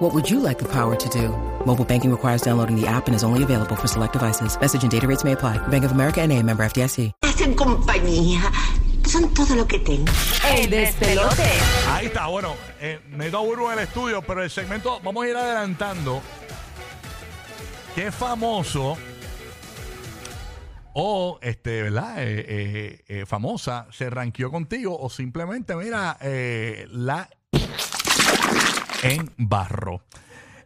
What would you like the power to do? Mobile banking requires downloading the app and is only available for select devices. Message and data rates may apply. Bank of America and a member FDIC. Hacen compañía. Son todo lo que tengo. El despelote. Ahí está, bueno, eh, necesito a Burbu en el estudio, pero el segmento, vamos a ir adelantando. ¿Qué famoso o, este, ¿verdad? Eh, eh, eh, famosa se ranqueó contigo o simplemente, mira, eh, la en barro.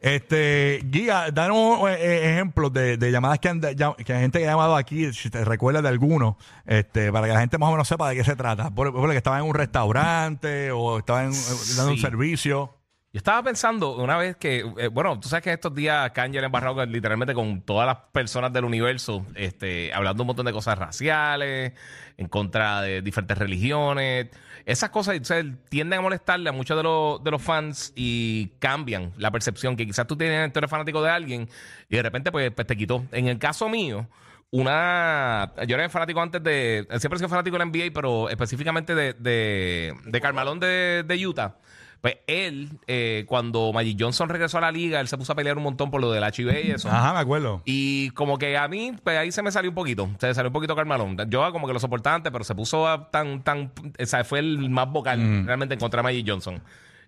Este, Guía, danos eh, ejemplos de, de llamadas que han, de- que gente que ha llamado aquí, si te recuerdas de alguno, este, para que la gente más o menos sepa de qué se trata. Por ejemplo, que estaba en un restaurante o estaba en, eh, dando un servicio. Yo estaba pensando una vez que, eh, bueno, tú sabes que estos días Kanye ha embarrado literalmente con todas las personas del universo, este, hablando un montón de cosas raciales, en contra de diferentes religiones. Esas cosas o sea, tienden a molestarle a muchos de los, de los fans y cambian la percepción que quizás tú tienes, tú eres fanático de alguien y de repente pues, pues te quitó. En el caso mío, una. Yo era fanático antes de. Siempre he sido fanático del NBA, pero específicamente de, de, de Carmalón de, de Utah. Pues él, eh, cuando Magic Johnson regresó a la liga, él se puso a pelear un montón por lo del HIV y eso. Ajá, me acuerdo. Y como que a mí, pues ahí se me salió un poquito. Se salió un poquito Carmalón. Yo como que lo soportaba antes, pero se puso a tan, tan. O sea, fue el más vocal realmente en contra de Magic Johnson.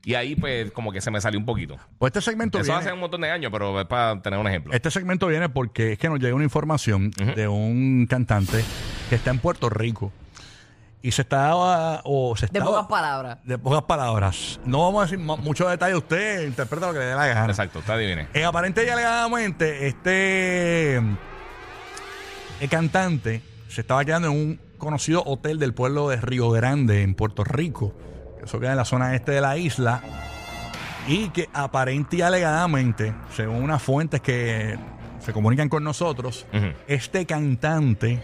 Y ahí, pues, como que se me salió un poquito. Pues este segmento Eso viene, hace un montón de años, pero es para tener un ejemplo. este segmento viene porque es que nos llega una información de un cantante que está en Puerto Rico y se está o se De está pocas palabras. de pocas palabras. No vamos a decir mu- mucho detalle. Usted interpreta lo que le dé la gana. Exacto, está adivine. Eh, aparente y alegadamente, este el cantante se estaba quedando en un conocido hotel del pueblo de Río Grande, en Puerto Rico. Eso queda en la zona este de la isla. Y que aparente y alegadamente, según unas fuentes que se comunican con nosotros, este cantante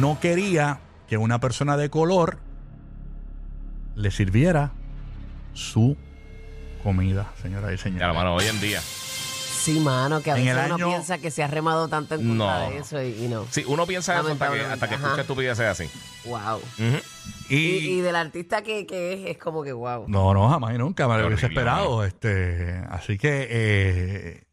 no quería que una persona de color le sirviera su comida, señora y señores. Ya, la mano, hoy en día. Sí, mano, que a En veces el uno año- piensa que se ha remado tanto en contra No. de eso y, y no. Sí, uno piensa eso hasta que, hasta que Ajá. escucha estupideces así. Wow. Ujú. Y, Y, y del artista que, que es, es como que wow. no, no, jamás y nunca me lo hubiese Horrible, esperado. Este, así que, eh,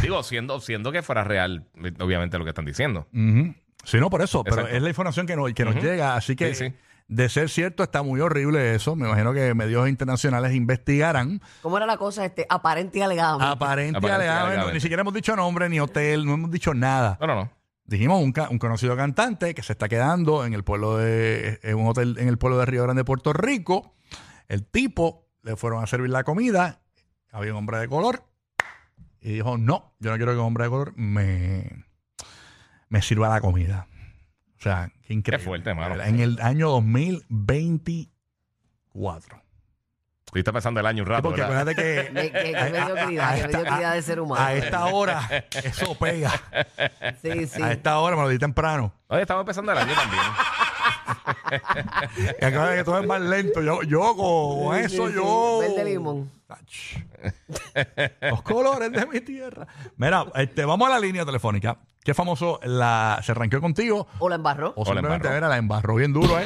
Digo, siendo, siendo que fuera real, obviamente, lo que están diciendo. ujú. Sí, no, por eso, pero es la información que nos, que nos llega. Así que, Sí, sí. de ser cierto, está muy horrible eso. Me imagino que medios internacionales investigarán. ¿Cómo era la cosa? Este, aparente y alegadamente. Aparente, y Aparente y alegadamente, alegadamente. Ni siquiera hemos dicho nombre, ni hotel, no hemos dicho nada. No, no, no. Dijimos un, un conocido cantante que se está quedando en el pueblo de en un hotel en el pueblo de Río Grande, Puerto Rico. El tipo le fueron a servir la comida. Había un hombre de color y dijo: No, yo no quiero que un hombre de color me, me sirva la comida. O sea, qué increíble. Qué fuerte, mano. En el año 2024. Estuviste pensando el año un Sí, rato, porque ¿verdad? acuérdate que. Qué a- mediocridad, a qué esta- mediocridad de ser humano. A esta hora, eso pega. Sí, sí. A esta hora me lo di temprano. Oye, estamos empezando el año también. Y acuérdate que todo es más lento. Yo, yo con Sí, eso, sí, sí. yo. Verde limón. Los colores de mi tierra. Mira, este, vamos a la línea telefónica. ¿Qué famoso la, se arranquó contigo? O la embarró. O la simplemente embarró. mira, la embarró bien duro, ¿eh?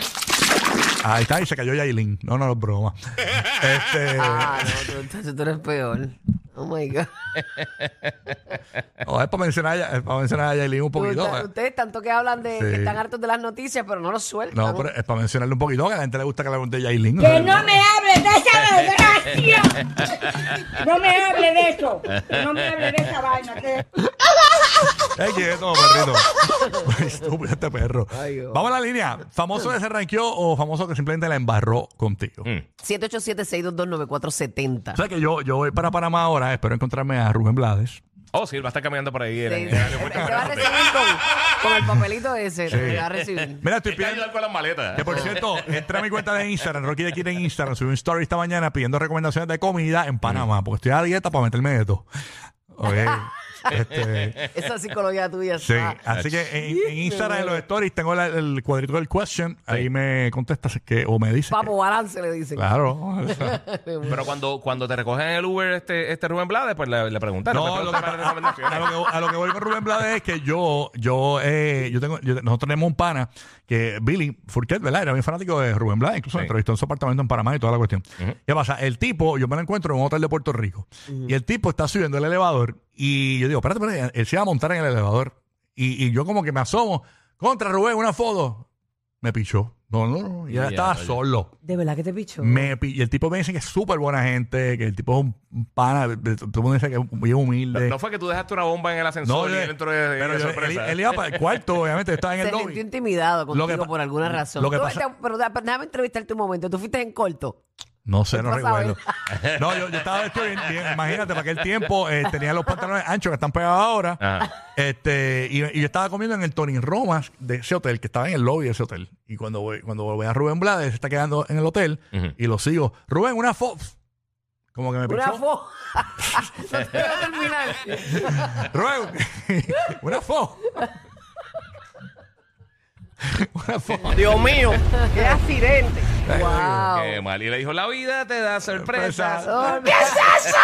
Ahí está, y se cayó Yailin. No, no, no es broma. Este, Ah, no, tú, entonces tú eres peor. Oh my God. no, es para mencionar, a Ya- es para mencionar a Yailin un poquito. Ustedes, ¿eh? ustedes tanto que hablan de Sí. que están hartos de las noticias, pero no los sueltan. No, pero es para mencionarle un poquito, que a la gente le gusta que le de Yailin. Que no me hables de esa desgracia. No me hables de eso. No me hables de esa vaina. Que... ¡Ey, quieto, perrito! Estúpido este perro. Ay. Vamos a la línea. ¿Famoso que se ranqueó o famoso que simplemente la embarró contigo? Mm. 787-622-9470. O sea que yo, yo voy para Panamá ahora, espero encontrarme a Rubén Blades. Oh, sí, él va a estar caminando por ahí. en- Sí, en sí. el aeropuerto. Te va a recibir con, con el papelito ese. Te va a recibir. Mira, estoy Hay que pidiendo... ayudar con las maletas. Que por cierto, entra a mi cuenta de Instagram, Rocky de Kid en Instagram, subí un story esta mañana pidiendo recomendaciones de comida en Panamá, porque estoy a dieta para meterme de todo. Oye, Este, Esa psicología tuya sí, está. así que en, en Instagram, en los stories, tengo la- el cuadrito del question. Ahí me contestas que, o me dices. Papo balance le dicen. Claro. Pero cuando, cuando te recogen el Uber este, este Rubén Blades, pues le, le preguntan. No, le lo que, preguntan a, recomendaciones. lo que, a lo que voy con Rubén Blades es que yo, yo, eh, yo tengo, yo- nosotros tenemos un pana que Billy Furquet, ¿verdad? Era bien fanático de Rubén Blades, incluso Sí. entrevistó en su apartamento en Panamá y toda la cuestión. ¿Qué pasa? El tipo, yo me lo encuentro en un hotel de Puerto Rico y el tipo está subiendo el elevador y yo digo, espérate, espérate, él se va a montar en el elevador y, y yo como que me asomo, contra Rubén, una foto. Me pichó. No, no, no. Y él Ya, estaba oye. solo. De verdad que te picho. Me pi- y el tipo me dice que es súper buena gente, que el tipo es un pana, todo el mundo dice que es muy No, humilde. no fue que tú dejaste una bomba en el ascensor y él entró de, de pero yo- sorpresa. él, él iba para el cuarto, obviamente, yo estaba en Se el sintió lobby. intimidado Lo que contigo pa- por alguna razón. lo que Tú- pasa- te- pero da- déjame entrevistarte un momento. Tú fuiste en corto. No sé, no vas a recuerdo. No, yo, yo estaba vestido bien, bien, imagínate, para aquel tiempo eh, tenía los pantalones anchos que están pegados ahora. Ajá. Este, y, y yo estaba comiendo en el Tony Romas de ese hotel, que estaba en el lobby de ese hotel. Y cuando voy, cuando voy a Rubén Blades, se está quedando en el hotel y lo sigo. Rubén, una foto. Como que me Una pichó. fo. no te terminar. Rubén, una foto. una foto. Dios mío, qué accidente. Wow. Qué mal. Y le dijo, la vida te da sorpresas. Sorpresa. ¿Qué es eso?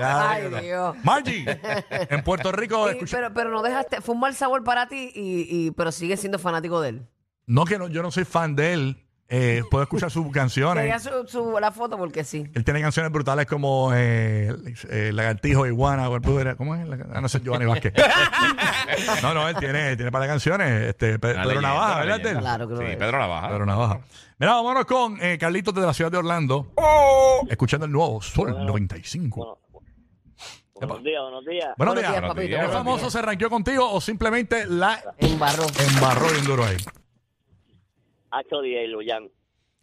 Ay. Dios. Margie, en Puerto Rico, Y- escucha- pero, pero no dejaste, fue un mal sabor para ti, y, y, pero sigues siendo fanático de él. no que no, yo no soy fan de él, eh, puedo escuchar sus canciones. su, su- la foto porque sí. Él tiene canciones brutales como eh, eh, Lagartijo, Iguana, o el Pudre- ¿cómo es? La- Ah, no sé, Giovanni Vázquez. no, no, él tiene, tiene para canciones. Este, Pe- Una Pedro leyenda, Navaja, una ¿verdad? leyenda. él? Claro que lo Sí, es. Pedro Navaja. Pedro Navaja. Mira, vámonos con eh, Carlitos de la ciudad de Orlando, escuchando el nuevo Sol 95. Buenos días, buenos días. Buenos Buenos días. días, papito. ¿Qué Buenos días. famoso se ranqueó contigo o simplemente la Embarró. embarró bien duro ahí? Hacho DJ Luyan.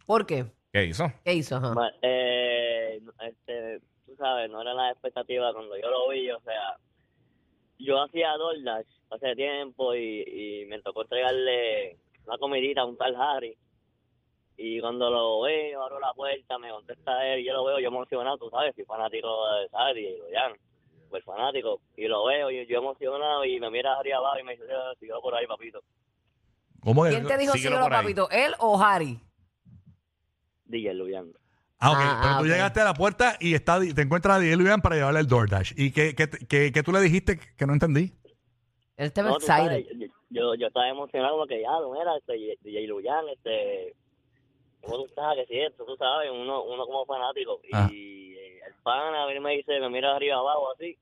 ¿Por qué? ¿Qué hizo? ¿Qué hizo? Ajá. Ma- Eh, este, tú sabes, no era la expectativa cuando yo lo vi, o sea, yo hacía DoorDash hace tiempo y, y me tocó entregarle una comidita a un tal Harry. Y cuando lo veo, abro la puerta, me contesta él, y yo lo veo, yo emocionado, tú sabes, soy fanático de ¿sabes? DJ Luyan, pues fanático. Y lo veo, y yo emocionado, y me mira Harry abajo y me dice, sigo por ahí, papito. ¿Cómo que- ¿Quién te dijo síguelo síguelo, por ahí. papito? ¿Él o Harry? DJ Luyan. Ah, ok. Ah, Pero ah, tú ok. llegaste a la puerta y está, te encuentras a Diego Luyan para llevarle el DoorDash. ¿Y qué, qué, qué- qué tú le dijiste que no entendí? Él estaba No, tú sabes, excited. yo, yo estaba emocionado porque ya, no era este, DJ Luyan, este, ¿cómo tú estás? Que si esto, tú sabes, uno, uno como fanático. Ah. Y eh, el pana a mí me dice, me mira arriba abajo así,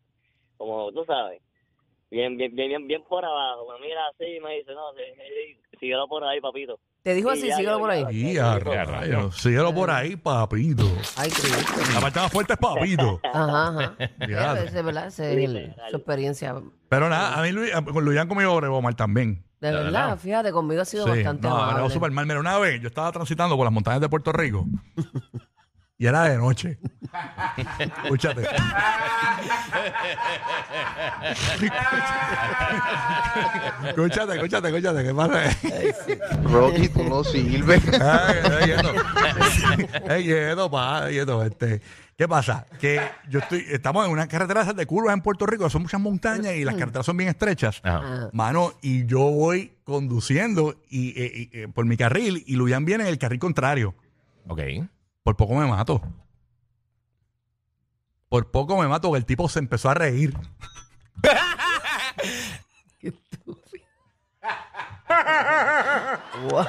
como tú sabes, bien, bien, bien, bien, bien por abajo, me mira así y me dice, no, sí, sí, síguelo por ahí, papito. Te dijo Sí, así, síguelo por ahí. Y a rayos. Síguelo por ahí, papito. Ay, Cristo. La parte más fuerte es papito. Ajá, ajá. Ya. ¿verdad? Ese es el- su experiencia. Pero nada, a mí Luis, con Luyan conmigo bregó mal también. De verdad, verdad. fíjate, conmigo ha sido Sí, bastante no, amable. bregó súper mal. Mira, una vez yo estaba transitando por las montañas de Puerto Rico y era de noche. Escúchate. escúchate, escúchate, escúchate. ¿Qué pasa? Rocky, tú no sirves. Ay, ay, quieto. Ay, quieto, pa, quieto, este. ¿Qué pasa? Que yo estoy, estamos en una carretera de curvas en Puerto Rico, son muchas montañas y las carreteras son bien estrechas. Ajá. Mano, y yo voy conduciendo y, eh, y, eh, por mi carril y Luyan viene en el carril contrario. Ok. Por poco me mato. Por poco me mato, que el tipo se empezó a reír. Qué estúpido. Guau.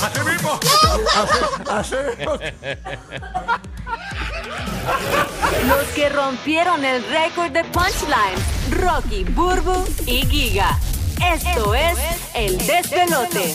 Así mismo. Así. Los que rompieron el récord de punchlines, Rocky, Burbu y Giga. Esto es El Despelote.